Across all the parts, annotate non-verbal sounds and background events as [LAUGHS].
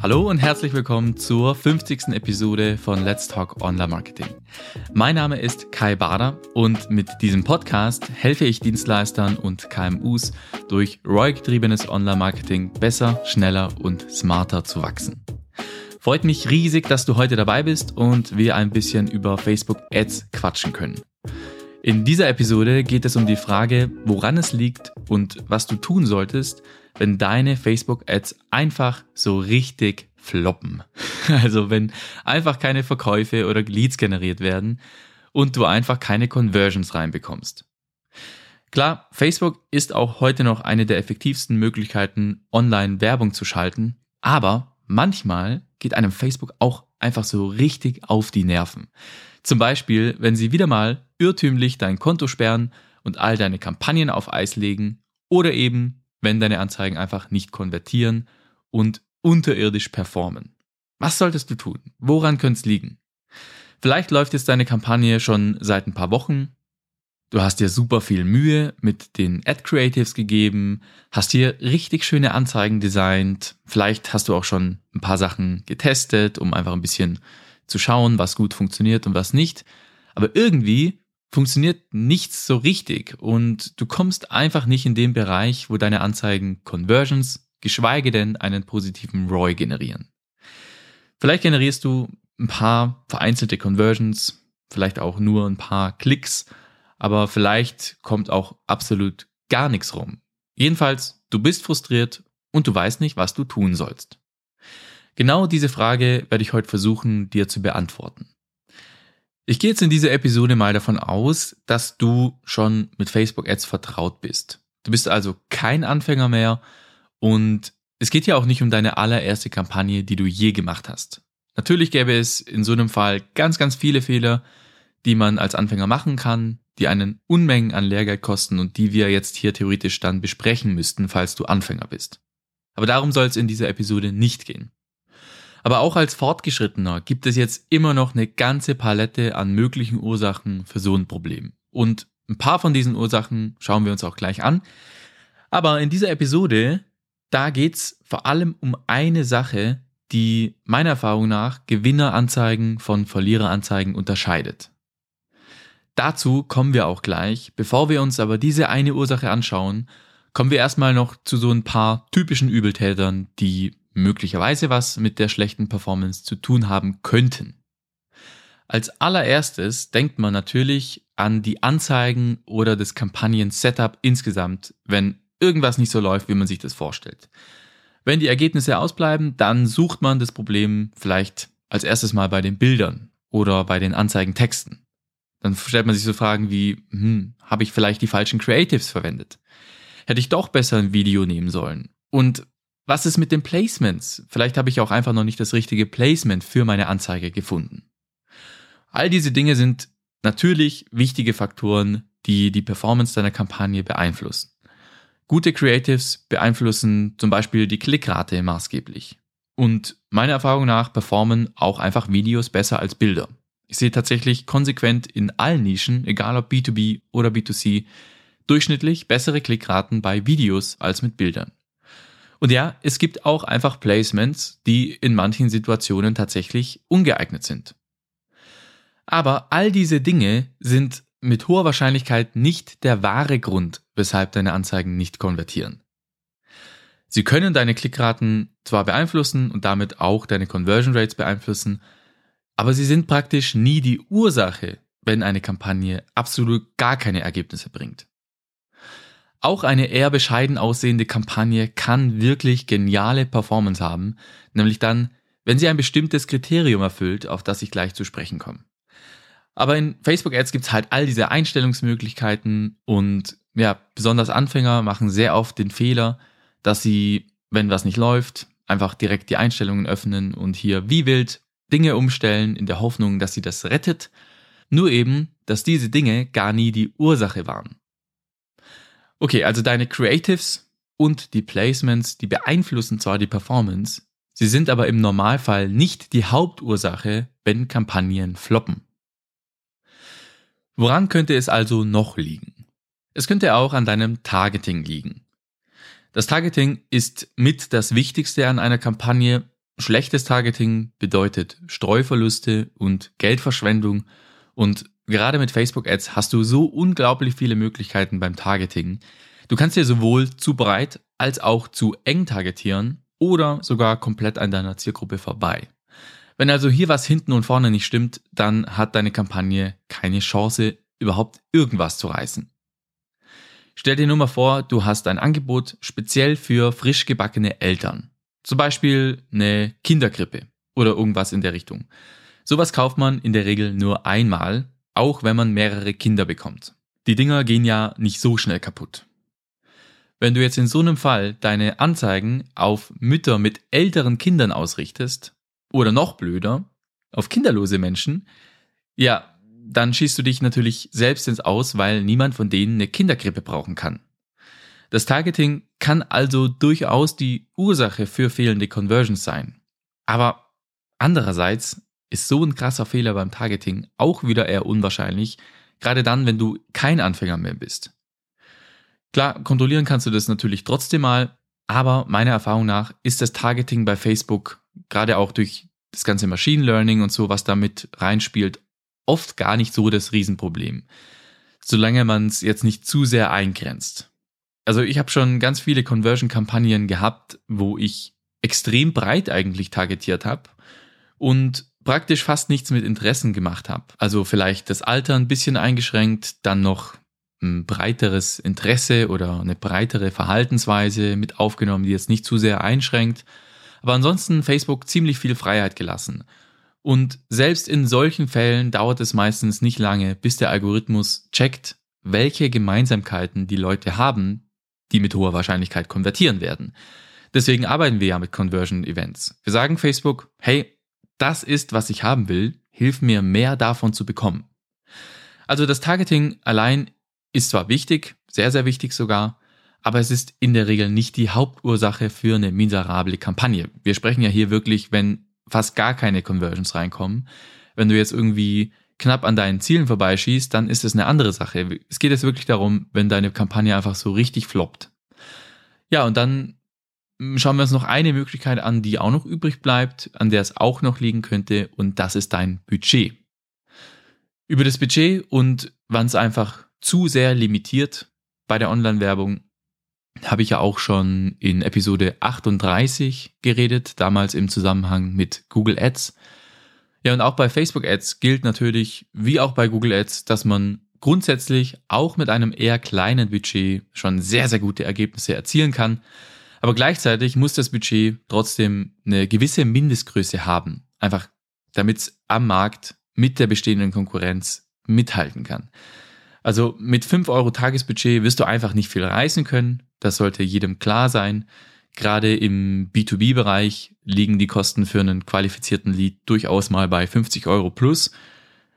Hallo und herzlich willkommen zur 50. Episode von Let's Talk Online Marketing. Mein Name ist Kai Bader und mit diesem Podcast helfe ich Dienstleistern und KMUs durch ROI-getriebenes Online Marketing besser, schneller und smarter zu wachsen. Freut mich riesig, dass du heute dabei bist und wir ein bisschen über Facebook Ads quatschen können. In dieser Episode geht es um die Frage, woran es liegt und was du tun solltest, wenn deine Facebook-Ads einfach so richtig floppen. [LAUGHS] Also wenn einfach keine Verkäufe oder Leads generiert werden und du einfach keine Conversions reinbekommst. Klar, Facebook ist auch heute noch eine der effektivsten Möglichkeiten, online Werbung zu schalten, aber manchmal geht einem Facebook auch einfach so richtig auf die Nerven. Zum Beispiel, wenn sie wieder mal irrtümlich dein Konto sperren und all deine Kampagnen auf Eis legen oder eben wenn deine Anzeigen einfach nicht konvertieren und unterirdisch performen. Was solltest du tun? Woran könnte es liegen? Vielleicht läuft jetzt deine Kampagne schon seit ein paar Wochen. Du hast dir super viel Mühe mit den Ad Creatives gegeben, hast hier richtig schöne Anzeigen designt. Vielleicht hast du auch schon ein paar Sachen getestet, um einfach ein bisschen zu schauen, was gut funktioniert und was nicht. Aber irgendwie funktioniert nichts so richtig und du kommst einfach nicht in den Bereich, wo deine Anzeigen Conversions, geschweige denn einen positiven ROI generieren. Vielleicht generierst du ein paar vereinzelte Conversions, vielleicht auch nur ein paar Klicks, aber vielleicht kommt auch absolut gar nichts rum. Jedenfalls, du bist frustriert und du weißt nicht, was du tun sollst. Genau diese Frage werde ich heute versuchen, dir zu beantworten. Ich gehe jetzt in dieser Episode mal davon aus, dass du schon mit Facebook Ads vertraut bist. Du bist also kein Anfänger mehr und es geht ja auch nicht um deine allererste Kampagne, die du je gemacht hast. Natürlich gäbe es in so einem Fall ganz, ganz viele Fehler, die man als Anfänger machen kann, die einen Unmengen an Lehrgeld kosten und die wir jetzt hier theoretisch dann besprechen müssten, falls du Anfänger bist. Aber darum soll es in dieser Episode nicht gehen. Aber auch als Fortgeschrittener gibt es jetzt immer noch eine ganze Palette an möglichen Ursachen für so ein Problem. Und ein paar von diesen Ursachen schauen wir uns auch gleich an. Aber in dieser Episode, da geht's vor allem um eine Sache, die meiner Erfahrung nach Gewinneranzeigen von Verliereranzeigen unterscheidet. Dazu kommen wir auch gleich. Bevor wir uns aber diese eine Ursache anschauen, kommen wir erstmal noch zu so ein paar typischen Übeltätern, die möglicherweise was mit der schlechten Performance zu tun haben könnten. Als allererstes denkt man natürlich an die Anzeigen oder das Kampagnen-Setup insgesamt, wenn irgendwas nicht so läuft, wie man sich das vorstellt. Wenn die Ergebnisse ausbleiben, dann sucht man das Problem vielleicht als erstes mal bei den Bildern oder bei den Anzeigentexten. Dann stellt man sich so Fragen wie, hm, habe ich vielleicht die falschen Creatives verwendet? Hätte ich doch besser ein Video nehmen sollen? Und was ist mit den Placements? Vielleicht habe ich auch einfach noch nicht das richtige Placement für meine Anzeige gefunden. All diese Dinge sind natürlich wichtige Faktoren, die die Performance deiner Kampagne beeinflussen. Gute Creatives beeinflussen zum Beispiel die Klickrate maßgeblich. Und meiner Erfahrung nach performen auch einfach Videos besser als Bilder. Ich sehe tatsächlich konsequent in allen Nischen, egal ob B2B oder B2C, durchschnittlich bessere Klickraten bei Videos als mit Bildern. Und ja, es gibt auch einfach Placements, die in manchen Situationen tatsächlich ungeeignet sind. Aber all diese Dinge sind mit hoher Wahrscheinlichkeit nicht der wahre Grund, weshalb deine Anzeigen nicht konvertieren. Sie können deine Klickraten zwar beeinflussen und damit auch deine Conversion Rates beeinflussen, aber sie sind praktisch nie die Ursache, wenn eine Kampagne absolut gar keine Ergebnisse bringt. Auch eine eher bescheiden aussehende Kampagne kann wirklich geniale Performance haben, nämlich dann, wenn sie ein bestimmtes Kriterium erfüllt, auf das ich gleich zu sprechen komme. Aber in Facebook Ads gibt's halt all diese Einstellungsmöglichkeiten und ja, besonders Anfänger machen sehr oft den Fehler, dass sie, wenn was nicht läuft, einfach direkt die Einstellungen öffnen und hier wie wild Dinge umstellen in der Hoffnung, dass sie das rettet. Nur eben, dass diese Dinge gar nie die Ursache waren. Okay, also deine Creatives und die Placements, die beeinflussen zwar die Performance, sie sind aber im Normalfall nicht die Hauptursache, wenn Kampagnen floppen. Woran könnte es also noch liegen? Es könnte auch an deinem Targeting liegen. Das Targeting ist mit das Wichtigste an einer Kampagne. Schlechtes Targeting bedeutet Streuverluste und Geldverschwendung und gerade mit Facebook Ads hast du so unglaublich viele Möglichkeiten beim Targeting. Du kannst dir sowohl zu breit als auch zu eng targetieren oder sogar komplett an deiner Zielgruppe vorbei. Wenn also hier was hinten und vorne nicht stimmt, dann hat deine Kampagne keine Chance, überhaupt irgendwas zu reißen. Stell dir nur mal vor, du hast ein Angebot speziell für frisch gebackene Eltern. Zum Beispiel eine Kinderkrippe oder irgendwas in der Richtung. Sowas kauft man in der Regel nur einmal, auch wenn man mehrere Kinder bekommt. Die Dinger gehen ja nicht so schnell kaputt. Wenn du jetzt in so einem Fall deine Anzeigen auf Mütter mit älteren Kindern ausrichtest, oder noch blöder, auf kinderlose Menschen, ja, dann schießt du dich natürlich selbst ins Aus, weil niemand von denen eine Kinderkrippe brauchen kann. Das Targeting kann also durchaus die Ursache für fehlende Conversions sein. Aber andererseits ist so ein krasser Fehler beim Targeting auch wieder eher unwahrscheinlich, gerade dann, wenn du kein Anfänger mehr bist. Klar, kontrollieren kannst du das natürlich trotzdem mal, aber meiner Erfahrung nach ist das Targeting bei Facebook, gerade auch durch das ganze Machine Learning und so, was damit reinspielt, oft gar nicht so das Riesenproblem. Solange man es jetzt nicht zu sehr eingrenzt. Also ich habe schon ganz viele Conversion-Kampagnen gehabt, wo ich extrem breit eigentlich targetiert habe und praktisch fast nichts mit Interessen gemacht habe. Also vielleicht das Alter ein bisschen eingeschränkt, dann noch ein breiteres Interesse oder eine breitere Verhaltensweise mit aufgenommen, die jetzt nicht zu sehr einschränkt. Aber ansonsten Facebook ziemlich viel Freiheit gelassen. Und selbst in solchen Fällen dauert es meistens nicht lange, bis der Algorithmus checkt, welche Gemeinsamkeiten die Leute haben, die mit hoher Wahrscheinlichkeit konvertieren werden. Deswegen arbeiten wir ja mit Conversion Events. Wir sagen Facebook, hey, das ist, was ich haben will, hilf mir mehr davon zu bekommen. Also das Targeting allein ist zwar wichtig, sehr, sehr wichtig sogar, aber es ist in der Regel nicht die Hauptursache für eine miserable Kampagne. Wir sprechen ja hier wirklich, wenn fast gar keine Conversions reinkommen. Wenn du jetzt irgendwie knapp an deinen Zielen vorbeischießt, dann ist es eine andere Sache. Es geht jetzt wirklich darum, wenn deine Kampagne einfach so richtig floppt. Ja, und dann schauen wir uns noch eine Möglichkeit an, die auch noch übrig bleibt, an der es auch noch liegen könnte, und das ist dein Budget. Über das Budget und wann es einfach zu sehr limitiert bei der Online-Werbung. Habe ich ja auch schon in Episode 38 geredet, damals im Zusammenhang mit Google Ads. Ja, und auch bei Facebook Ads gilt natürlich, wie auch bei Google Ads, dass man grundsätzlich auch mit einem eher kleinen Budget schon sehr, sehr gute Ergebnisse erzielen kann. Aber gleichzeitig muss das Budget trotzdem eine gewisse Mindestgröße haben. Einfach damit es am Markt mit der bestehenden Konkurrenz mithalten kann. Also mit 5 Euro Tagesbudget wirst du einfach nicht viel reißen können. Das sollte jedem klar sein. Gerade im B2B-Bereich liegen die Kosten für einen qualifizierten Lead durchaus mal bei 50 Euro plus.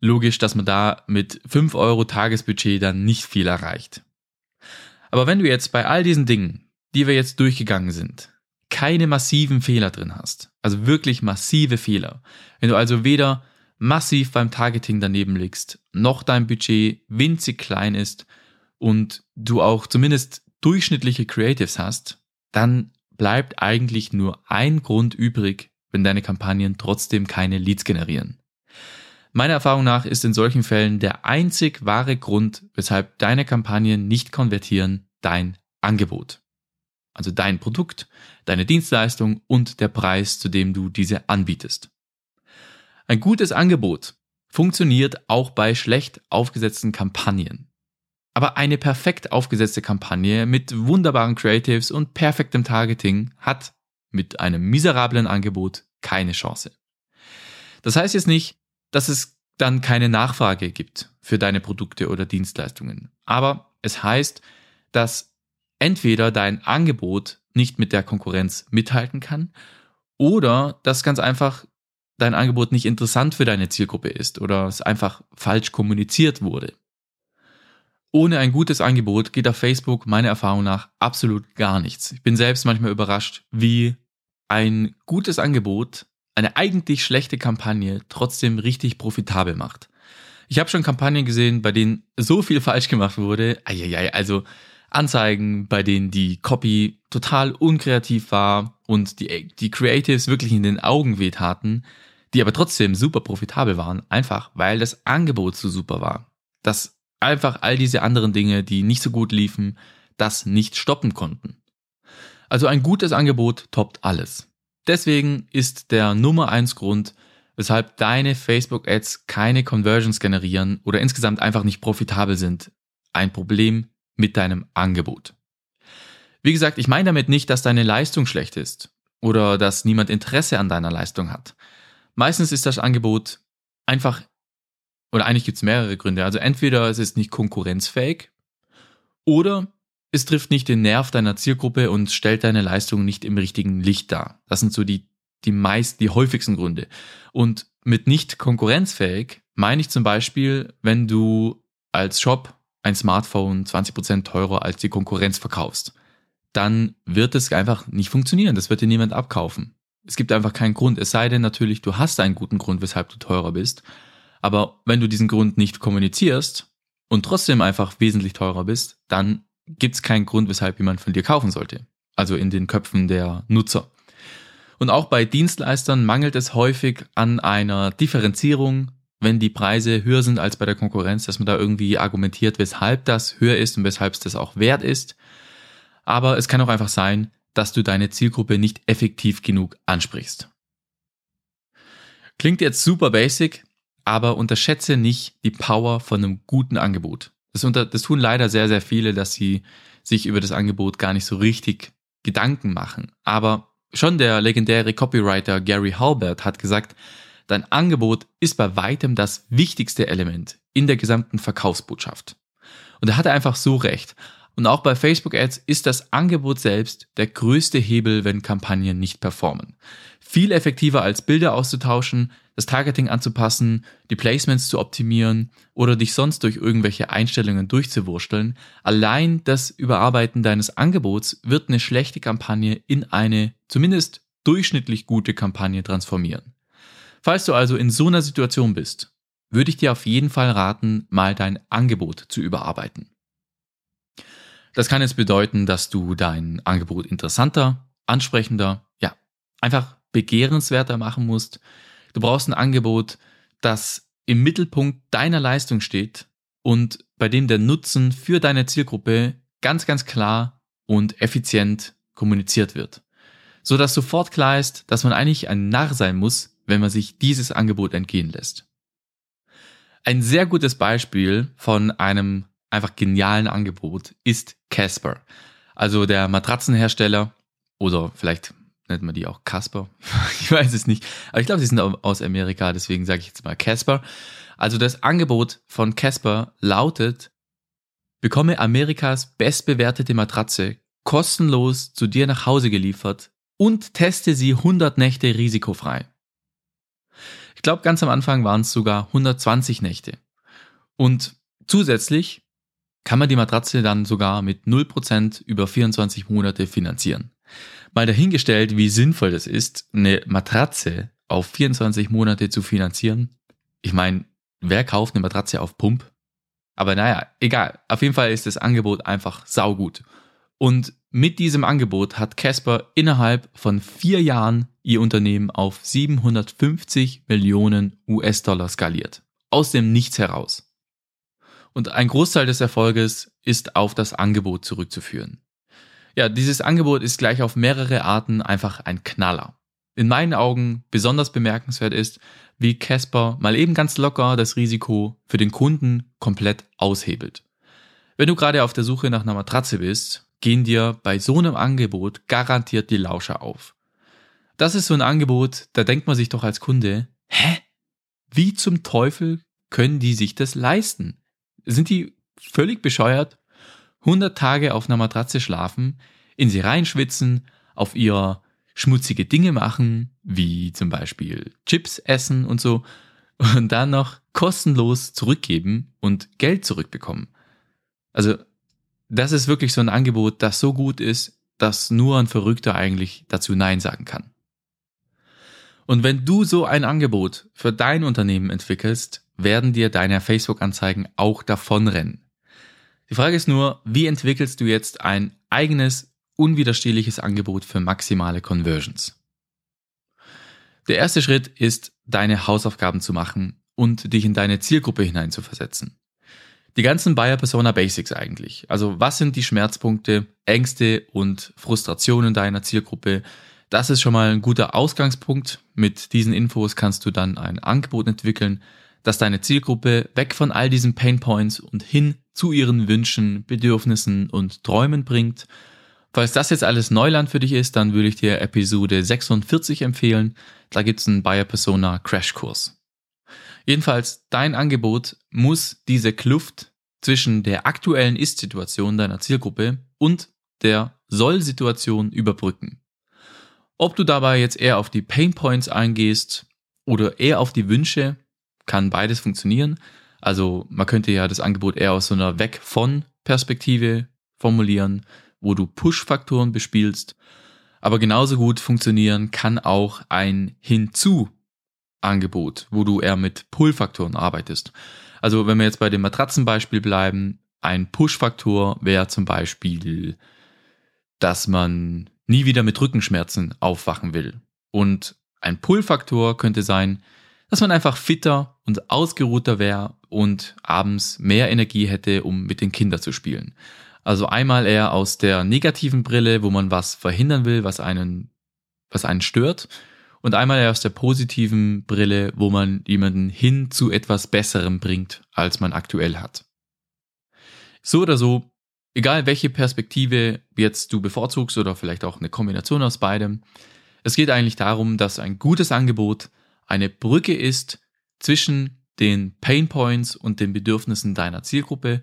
Logisch, dass man da mit 5 Euro Tagesbudget dann nicht viel erreicht. Aber wenn du jetzt bei all diesen Dingen, die wir jetzt durchgegangen sind, keine massiven Fehler drin hast, also wirklich massive Fehler, wenn du also weder massiv beim Targeting daneben liegst, noch dein Budget winzig klein ist und du auch zumindest durchschnittliche Creatives hast, dann bleibt eigentlich nur ein Grund übrig, wenn deine Kampagnen trotzdem keine Leads generieren. Meiner Erfahrung nach ist in solchen Fällen der einzig wahre Grund, weshalb deine Kampagnen nicht konvertieren, dein Angebot. Also dein Produkt, deine Dienstleistung und der Preis, zu dem du diese anbietest. Ein gutes Angebot funktioniert auch bei schlecht aufgesetzten Kampagnen. Aber eine perfekt aufgesetzte Kampagne mit wunderbaren Creatives und perfektem Targeting hat mit einem miserablen Angebot keine Chance. Das heißt jetzt nicht, dass es dann keine Nachfrage gibt für deine Produkte oder Dienstleistungen. Aber es heißt, dass entweder dein Angebot nicht mit der Konkurrenz mithalten kann oder dass ganz einfach dein Angebot nicht interessant für deine Zielgruppe ist oder es einfach falsch kommuniziert wurde. Ohne ein gutes Angebot geht auf Facebook meiner Erfahrung nach absolut gar nichts. Ich bin selbst manchmal überrascht, wie ein gutes Angebot eine eigentlich schlechte Kampagne trotzdem richtig profitabel macht. Ich habe schon Kampagnen gesehen, bei denen so viel falsch gemacht wurde. Eieiei, also Anzeigen, bei denen die Copy total unkreativ war und die, die Creatives wirklich in den Augen wehtaten, die aber trotzdem super profitabel waren, einfach weil das Angebot so super war. Dass einfach all diese anderen Dinge, die nicht so gut liefen, das nicht stoppen konnten. Also ein gutes Angebot toppt alles. Deswegen ist der Nummer eins Grund, weshalb deine Facebook-Ads keine Conversions generieren oder insgesamt einfach nicht profitabel sind, ein Problem mit deinem Angebot. Wie gesagt, ich meine damit nicht, dass deine Leistung schlecht ist oder dass niemand Interesse an deiner Leistung hat. Meistens ist das Angebot einfach, oder eigentlich gibt es mehrere Gründe. Also entweder es ist nicht konkurrenzfähig oder es trifft nicht den Nerv deiner Zielgruppe und stellt deine Leistung nicht im richtigen Licht dar. Das sind so die, die meist, die häufigsten Gründe. Und mit nicht konkurrenzfähig meine ich zum Beispiel, wenn du als Shop ein Smartphone 20% teurer als die Konkurrenz verkaufst, dann wird es einfach nicht funktionieren. Das wird dir niemand abkaufen. Es gibt einfach keinen Grund, es sei denn natürlich, du hast einen guten Grund, weshalb du teurer bist. Aber wenn du diesen Grund nicht kommunizierst und trotzdem einfach wesentlich teurer bist, dann gibt es keinen Grund, weshalb jemand von dir kaufen sollte. Also in den Köpfen der Nutzer. Und auch bei Dienstleistern mangelt es häufig an einer Differenzierung, wenn die Preise höher sind als bei der Konkurrenz, dass man da irgendwie argumentiert, weshalb das höher ist und weshalb es das auch wert ist. Aber es kann auch einfach sein, dass du deine Zielgruppe nicht effektiv genug ansprichst. Klingt jetzt super basic, aber unterschätze nicht die Power von einem guten Angebot. Das, unter, das tun leider sehr, sehr viele, dass sie sich über das Angebot gar nicht so richtig Gedanken machen. Aber schon der legendäre Copywriter Gary Halbert hat gesagt, dein Angebot ist bei weitem das wichtigste Element in der gesamten Verkaufsbotschaft. Und er hatte einfach so recht. Und auch bei Facebook Ads ist das Angebot selbst der größte Hebel, wenn Kampagnen nicht performen. Viel effektiver als Bilder auszutauschen, das Targeting anzupassen, die Placements zu optimieren oder dich sonst durch irgendwelche Einstellungen durchzuwursteln. Allein das Überarbeiten deines Angebots wird eine schlechte Kampagne in eine zumindest durchschnittlich gute Kampagne transformieren. Falls du also in so einer Situation bist, würde ich dir auf jeden Fall raten, mal dein Angebot zu überarbeiten. Das kann jetzt bedeuten, dass du dein Angebot interessanter, ansprechender, ja, einfach begehrenswerter machen musst. Du brauchst ein Angebot, das im Mittelpunkt deiner Leistung steht und bei dem der Nutzen für deine Zielgruppe ganz, ganz klar und effizient kommuniziert wird. So dass sofort klar ist, dass man eigentlich ein Narr sein muss, wenn man sich dieses Angebot entgehen lässt. Ein sehr gutes Beispiel von einem einfach genialen Angebot ist Casper. Also der Matratzenhersteller oder vielleicht nennt man die auch Casper. [LAUGHS] ich weiß es nicht. Aber ich glaube, sie sind aus Amerika, deswegen sage ich jetzt mal Casper. Also das Angebot von Casper lautet, bekomme Amerikas bestbewertete Matratze kostenlos zu dir nach Hause geliefert und teste sie 100 Nächte risikofrei. Ich glaube, ganz am Anfang waren es sogar 120 Nächte. Und zusätzlich kann man die Matratze dann sogar mit 0% über 24 Monate finanzieren. Mal dahingestellt, wie sinnvoll das ist, eine Matratze auf 24 Monate zu finanzieren. Ich meine, wer kauft eine Matratze auf Pump? Aber naja, egal. Auf jeden Fall ist das Angebot einfach saugut. Und mit diesem Angebot hat Casper innerhalb von vier Jahren ihr Unternehmen auf 750 Millionen US-Dollar skaliert. Aus dem Nichts heraus. Und ein Großteil des Erfolges ist auf das Angebot zurückzuführen. Ja, dieses Angebot ist gleich auf mehrere Arten einfach ein Knaller. In meinen Augen besonders bemerkenswert ist, wie Casper mal eben ganz locker das Risiko für den Kunden komplett aushebelt. Wenn du gerade auf der Suche nach einer Matratze bist, gehen dir bei so einem Angebot garantiert die Lauscher auf. Das ist so ein Angebot, da denkt man sich doch als Kunde, hä? Wie zum Teufel können die sich das leisten? Sind die völlig bescheuert? 100 Tage auf einer Matratze schlafen, in sie reinschwitzen, auf ihr schmutzige Dinge machen, wie zum Beispiel Chips essen und so, und dann noch kostenlos zurückgeben und Geld zurückbekommen. Also, das ist wirklich so ein Angebot, das so gut ist, dass nur ein Verrückter eigentlich dazu Nein sagen kann. Und wenn du so ein Angebot für dein Unternehmen entwickelst, werden dir deine Facebook-Anzeigen auch davonrennen. Die Frage ist nur, wie entwickelst du jetzt ein eigenes, unwiderstehliches Angebot für maximale Conversions? Der erste Schritt ist, deine Hausaufgaben zu machen und dich in deine Zielgruppe hineinzuversetzen. Die ganzen Buyer Persona Basics eigentlich. Also was sind die Schmerzpunkte, Ängste und Frustrationen deiner Zielgruppe? Das ist schon mal ein guter Ausgangspunkt. Mit diesen Infos kannst du dann ein Angebot entwickeln, das deine Zielgruppe weg von all diesen Pain Points und hin zu ihren Wünschen, Bedürfnissen und Träumen bringt. Falls das jetzt alles Neuland für dich ist, dann würde ich dir Episode 46 empfehlen. Da gibt's einen Buyer Persona Crashkurs. Jedenfalls, dein Angebot muss diese Kluft zwischen der aktuellen Ist-Situation deiner Zielgruppe und der Soll-Situation überbrücken. Ob du dabei jetzt eher auf die Pain Points eingehst oder eher auf die Wünsche, kann beides funktionieren. Also man könnte ja das Angebot eher aus so einer Weg von Perspektive formulieren, wo du Push-Faktoren bespielst. Aber genauso gut funktionieren kann auch ein Hinzu Angebot, wo du eher mit Pull-Faktoren arbeitest. Also wenn wir jetzt bei dem Matratzenbeispiel bleiben, ein Push-Faktor wäre zum Beispiel, dass man nie wieder mit Rückenschmerzen aufwachen will. Und ein Pull-Faktor könnte sein, dass man einfach fitter und ausgeruhter wäre und abends mehr Energie hätte, um mit den Kindern zu spielen. Also einmal eher aus der negativen Brille, wo man was verhindern will, was einen, was einen stört. Und einmal eher aus der positiven Brille, wo man jemanden hin zu etwas Besserem bringt, als man aktuell hat. So oder so, egal welche Perspektive jetzt du bevorzugst oder vielleicht auch eine Kombination aus beidem, es geht eigentlich darum, dass ein gutes Angebot eine Brücke ist zwischen den Pain Points und den Bedürfnissen deiner Zielgruppe.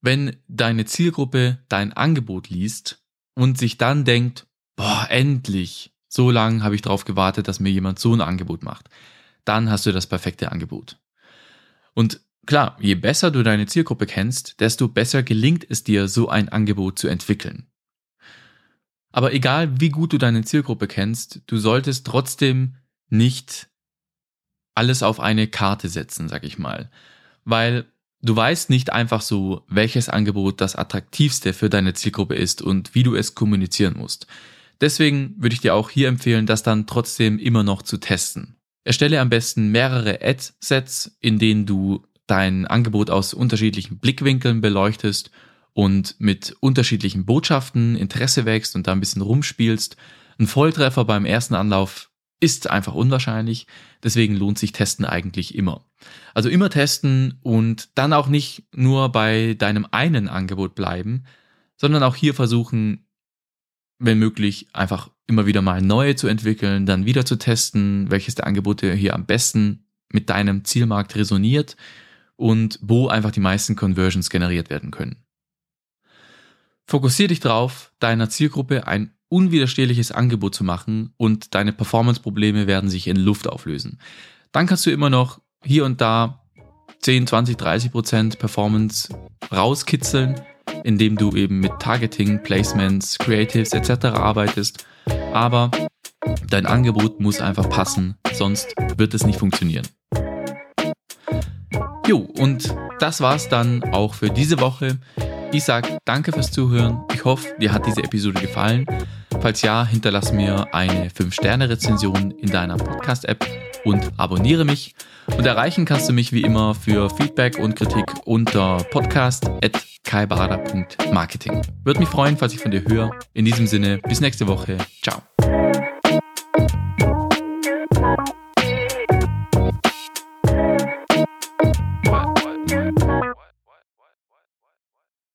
Wenn deine Zielgruppe dein Angebot liest und sich dann denkt, boah, endlich, so lange habe ich darauf gewartet, dass mir jemand so ein Angebot macht, dann hast du das perfekte Angebot. Und klar, je besser du deine Zielgruppe kennst, desto besser gelingt es dir, so ein Angebot zu entwickeln. Aber egal wie gut du deine Zielgruppe kennst, du solltest trotzdem nicht alles auf eine Karte setzen, sag ich mal. Weil du weißt nicht einfach so, welches Angebot das attraktivste für deine Zielgruppe ist und wie du es kommunizieren musst. Deswegen würde ich dir auch hier empfehlen, das dann trotzdem immer noch zu testen. Erstelle am besten mehrere Ad-Sets, in denen du dein Angebot aus unterschiedlichen Blickwinkeln beleuchtest und mit unterschiedlichen Botschaften Interesse wächst und da ein bisschen rumspielst. Ein Volltreffer beim ersten Anlauf ist einfach unwahrscheinlich. Deswegen lohnt sich Testen eigentlich immer. Also immer testen und dann auch nicht nur bei deinem einen Angebot bleiben, sondern auch hier versuchen, wenn möglich, einfach immer wieder mal neue zu entwickeln, dann wieder zu testen, welches der Angebote hier am besten mit deinem Zielmarkt resoniert und wo einfach die meisten Conversions generiert werden können. Fokussier dich darauf, deiner Zielgruppe ein unwiderstehliches Angebot zu machen und deine Performance-Probleme werden sich in Luft auflösen. Dann kannst du immer noch hier und da 10, 20, 30 Prozent Performance rauskitzeln, indem du eben mit Targeting, Placements, Creatives etc. arbeitest. Aber dein Angebot muss einfach passen, sonst wird es nicht funktionieren. Jo, und das war's dann auch für diese Woche. Ich sage danke fürs Zuhören. Ich hoffe, dir hat diese Episode gefallen. Falls ja, hinterlass mir eine 5-Sterne-Rezension in deiner Podcast-App und abonniere mich. Und erreichen kannst du mich wie immer für Feedback und Kritik unter podcast.kaibarada.marketing. Würde mich freuen, falls ich von dir höre. In diesem Sinne, bis nächste Woche. Ciao.